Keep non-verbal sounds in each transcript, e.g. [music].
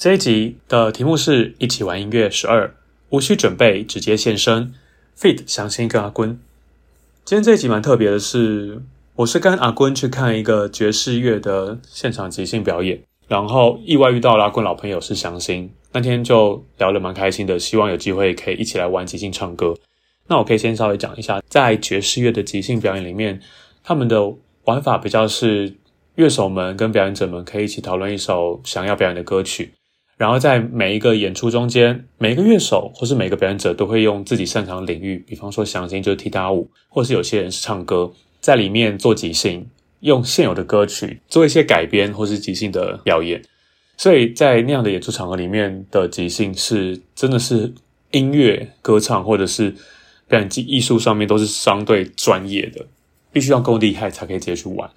这一集的题目是一起玩音乐十二，无需准备，直接现身。feat. 祥星跟阿坤。今天这一集蛮特别的是，我是跟阿坤去看一个爵士乐的现场即兴表演，然后意外遇到了阿坤老朋友是祥星，那天就聊得蛮开心的，希望有机会可以一起来玩即兴唱歌。那我可以先稍微讲一下，在爵士乐的即兴表演里面，他们的玩法比较是乐手们跟表演者们可以一起讨论一首想要表演的歌曲。然后在每一个演出中间，每一个乐手或是每个表演者都会用自己擅长的领域，比方说祥星就是踢踏舞，或是有些人是唱歌，在里面做即兴，用现有的歌曲做一些改编或是即兴的表演。所以在那样的演出场合里面的即兴是真的是音乐、歌唱或者是表演技艺术上面都是相对专业的，必须要够厉害才可以接去玩。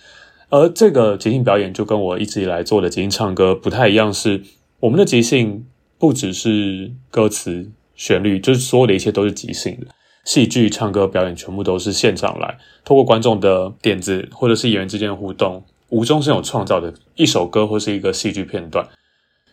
而这个即兴表演就跟我一直以来做的即兴唱歌不太一样，是。我们的即兴不只是歌词、旋律，就是所有的一切都是即兴的。戏剧、唱歌、表演全部都是现场来，透过观众的点子或者是演员之间的互动，无中生有创造的一首歌或是一个戏剧片段。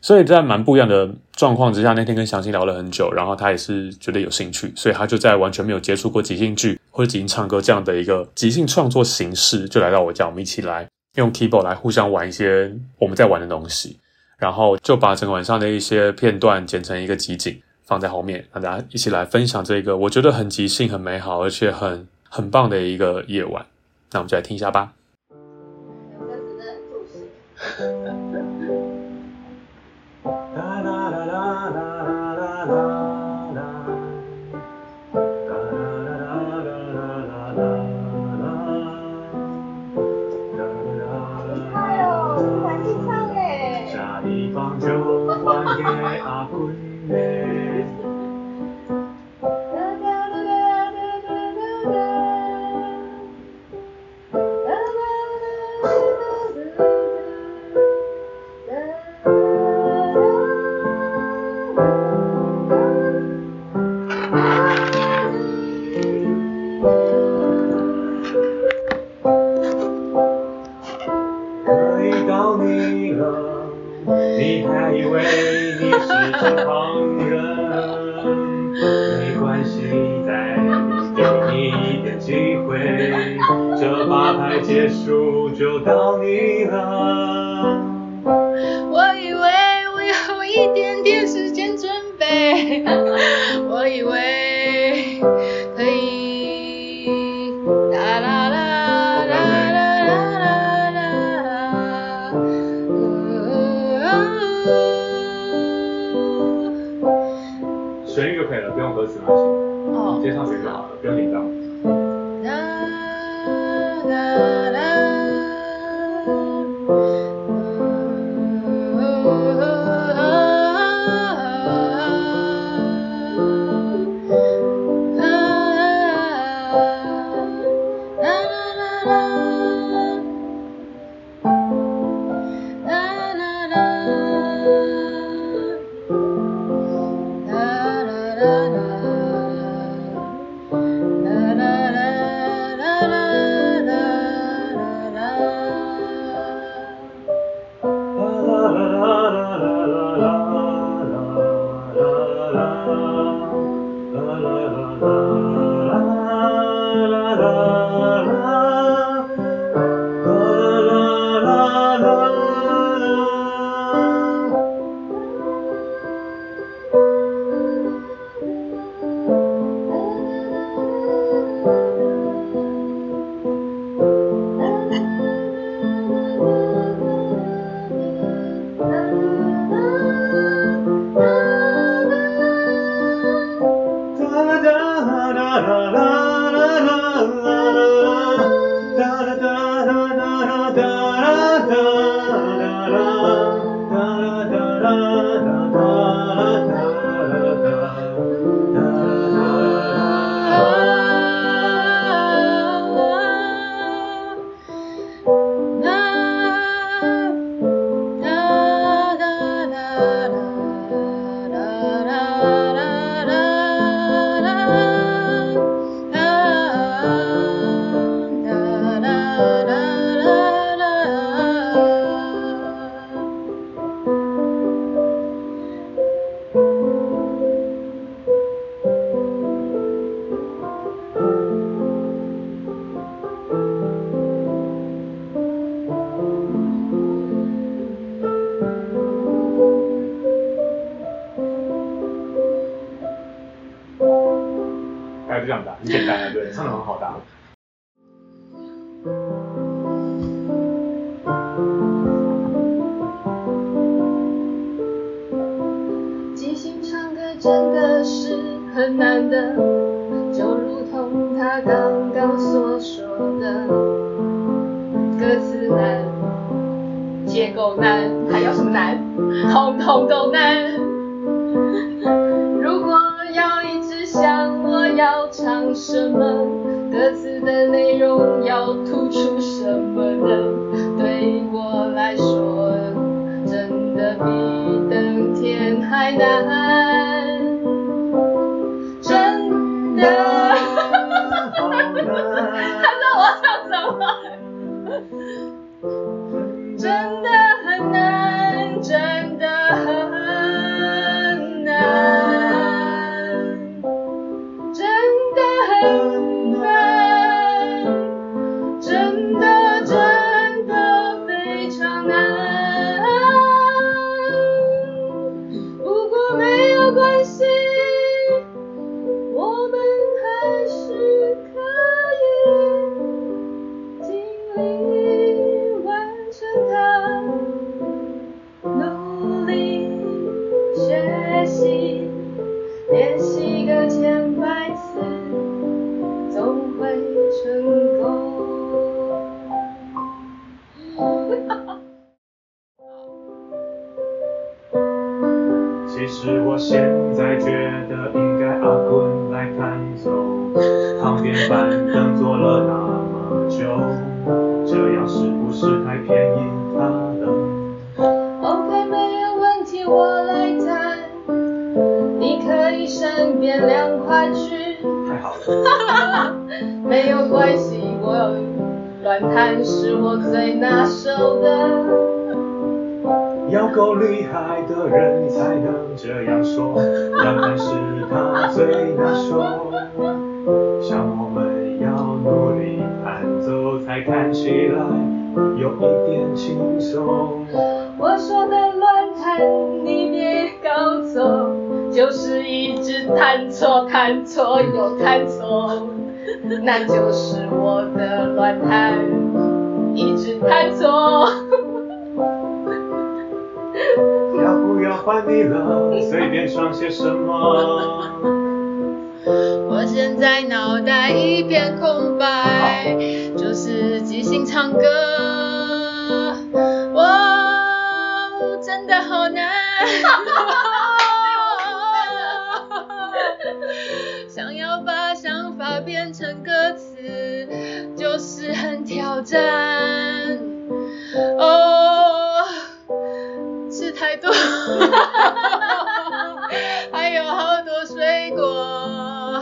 所以在蛮不一样的状况之下，那天跟祥星聊了很久，然后他也是觉得有兴趣，所以他就在完全没有接触过即兴剧或者即兴唱歌这样的一个即兴创作形式，就来到我家，我们一起来用 keyboard 来互相玩一些我们在玩的东西。然后就把整个晚上的一些片段剪成一个集锦，放在后面，让大家一起来分享这个我觉得很即兴、很美好，而且很很棒的一个夜晚。那我们就来听一下吧。[laughs] 直接唱旋律就 Yeah. [laughs] La la. 藏什么？歌词的内容要突出什么呢？对我来说，真的比登天还难，真的。我乱弹是我最拿手的。要够厉害的人才能这样说，乱弹是他最拿手。像我们要努力弹奏，才看起来有一点轻松。我说的乱弹你别搞错，就是一直弹错，弹错又弹错。那就是我的乱弹一直弹错。要不要换你了？随便唱些什么？我现在脑袋一片空白就是即兴唱歌。我真的好难。[laughs] 挑战。哦，吃太多，[laughs] 还有好多水果，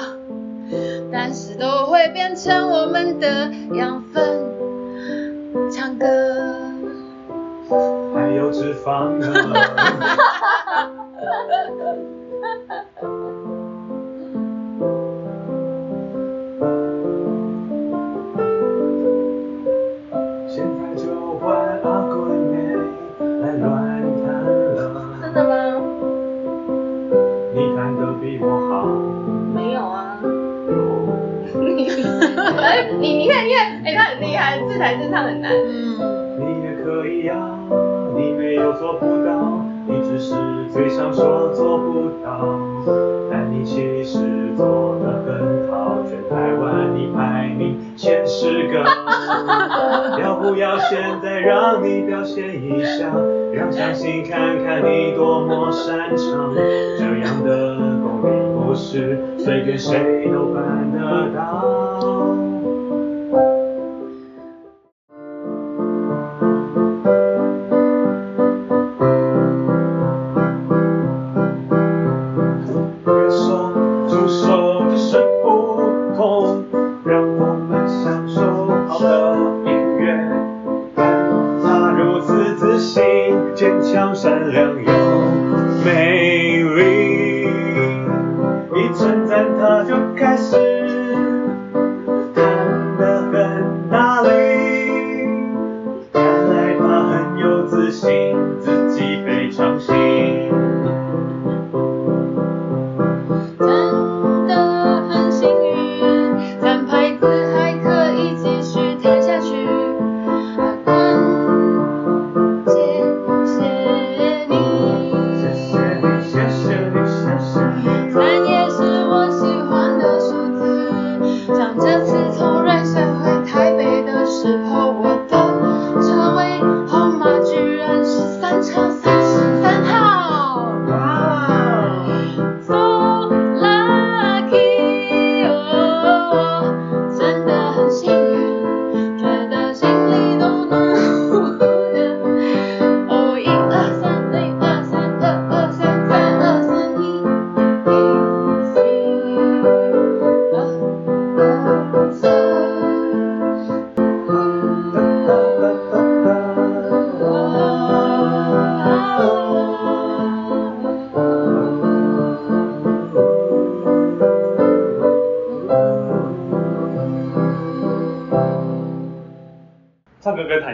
但是都会变成我们的养分。唱歌，还有脂肪呢。很厉害，自弹自唱很难。嗯。你也可以呀、啊，你没有做不到，你只是嘴上说做不到，但你其实做得很好，全台湾你排名前十个。[laughs] 要不要现在让你表现一下，让相信看看你多么擅长，这样的功力不是随便谁都办得到。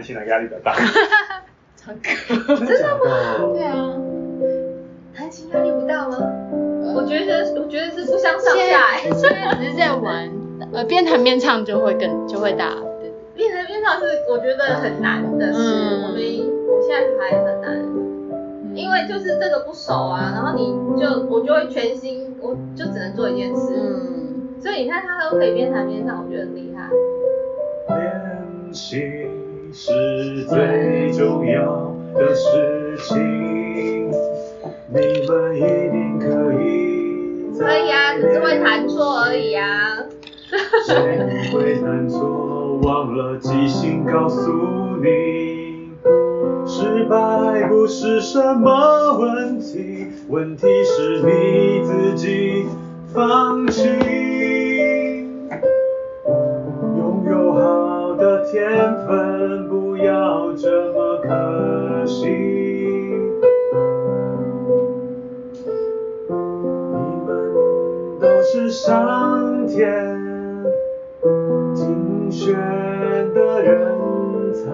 现在压力比较大。唱歌，真的吗？对啊，弹琴压力不大吗？我觉得，我觉得是不相上下哎。现在只是在玩，呃，边弹边唱就会更就会大。边弹边唱是我觉得很难的事，我们我现在还很难，因为就是这个不熟啊，然后你就我就会全心，我就只能做一件事。嗯，所以你看他都可以边弹边唱，我觉得很厉害。练习。是最重要的事情，你们一定可以。可以啊，只是会弹错而已啊。谁会弹错？忘了即兴告诉你，失败不是什么问题，问题是你自己放弃。上天精选的人才，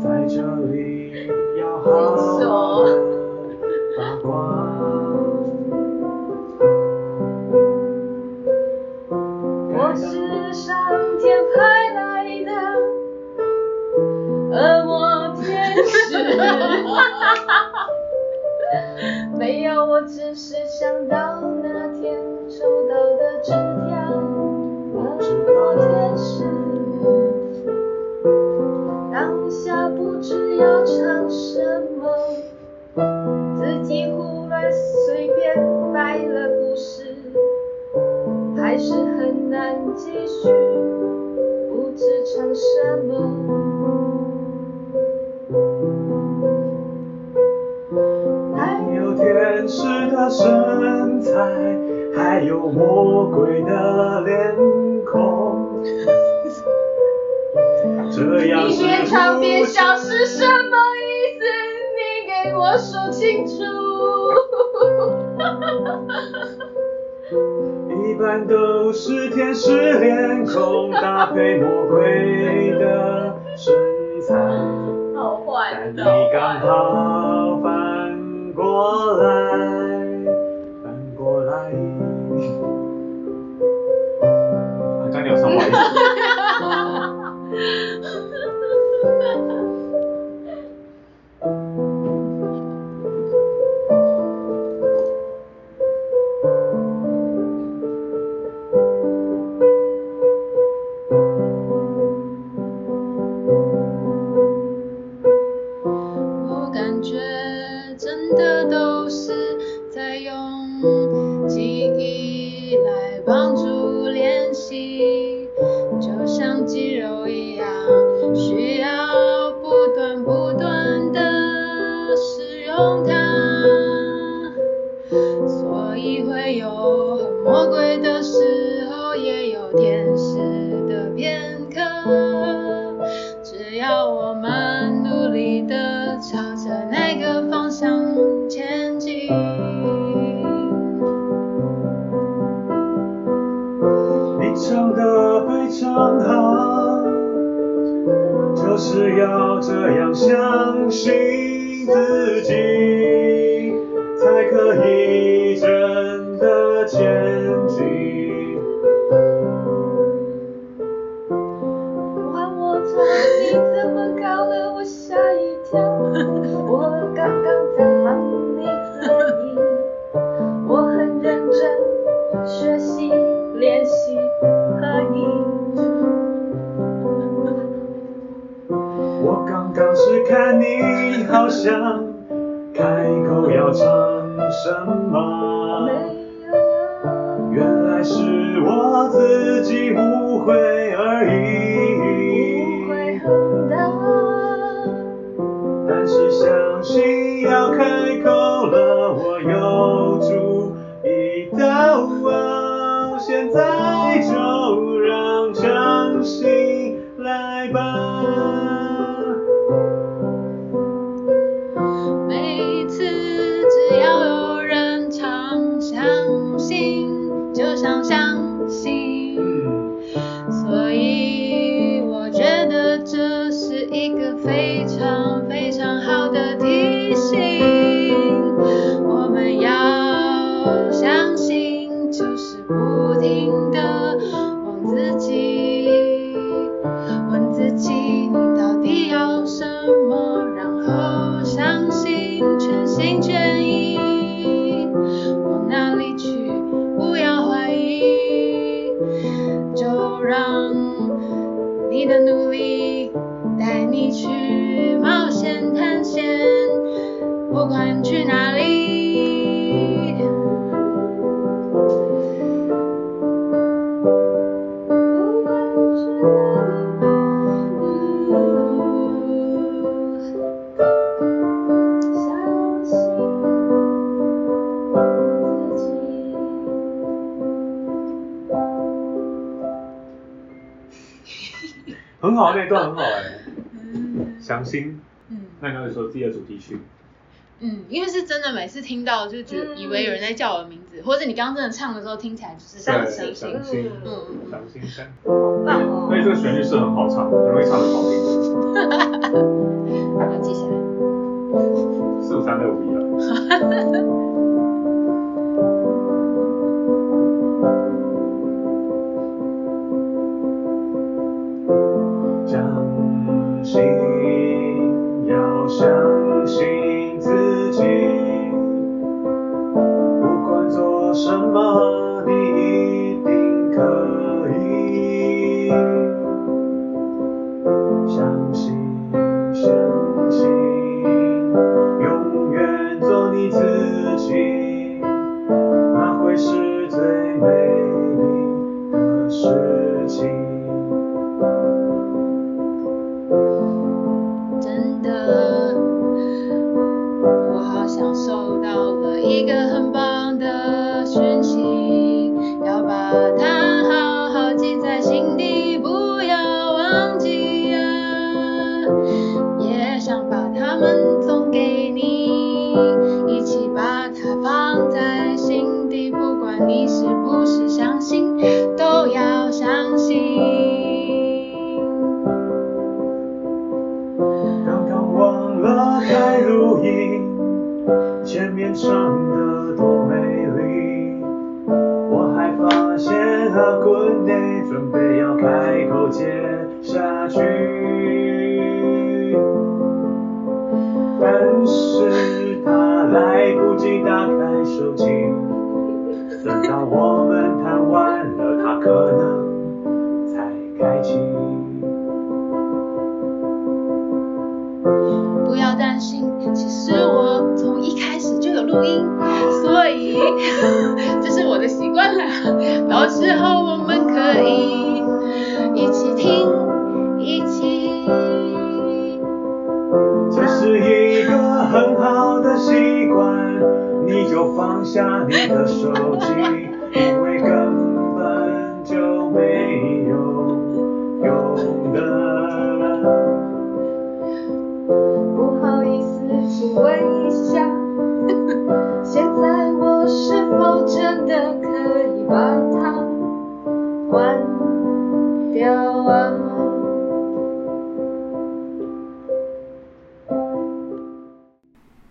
在这里要好好的发光。身材，还有魔鬼的脸孔。这样你边唱边笑是什么意思？你给我说清楚。一般都是天使脸孔搭配魔鬼的身材，但你刚好反过来。唱得非常好就是要这样相信自己才可以。想开口要唱什么？原来是我自己误会而已。那段很好哎、欸，嗯，祥心，嗯，那你会说自己的主题曲，嗯，因为是真的，每次听到就觉得以为有人在叫我的名字，嗯、或者你刚刚真的唱的时候听起来就是相信，相信，嗯，相信，相信，棒哦，所以这个旋律是很好唱，很容易唱的好听，哈哈哈，好，记下来，四五三六五一了。录 [laughs] 刚刚忘了开录音前面唱的多美丽我还发现了困难准备要开口见。到时候我们可以一起听，一起。这是一个很好的习惯，你就放下你的手机，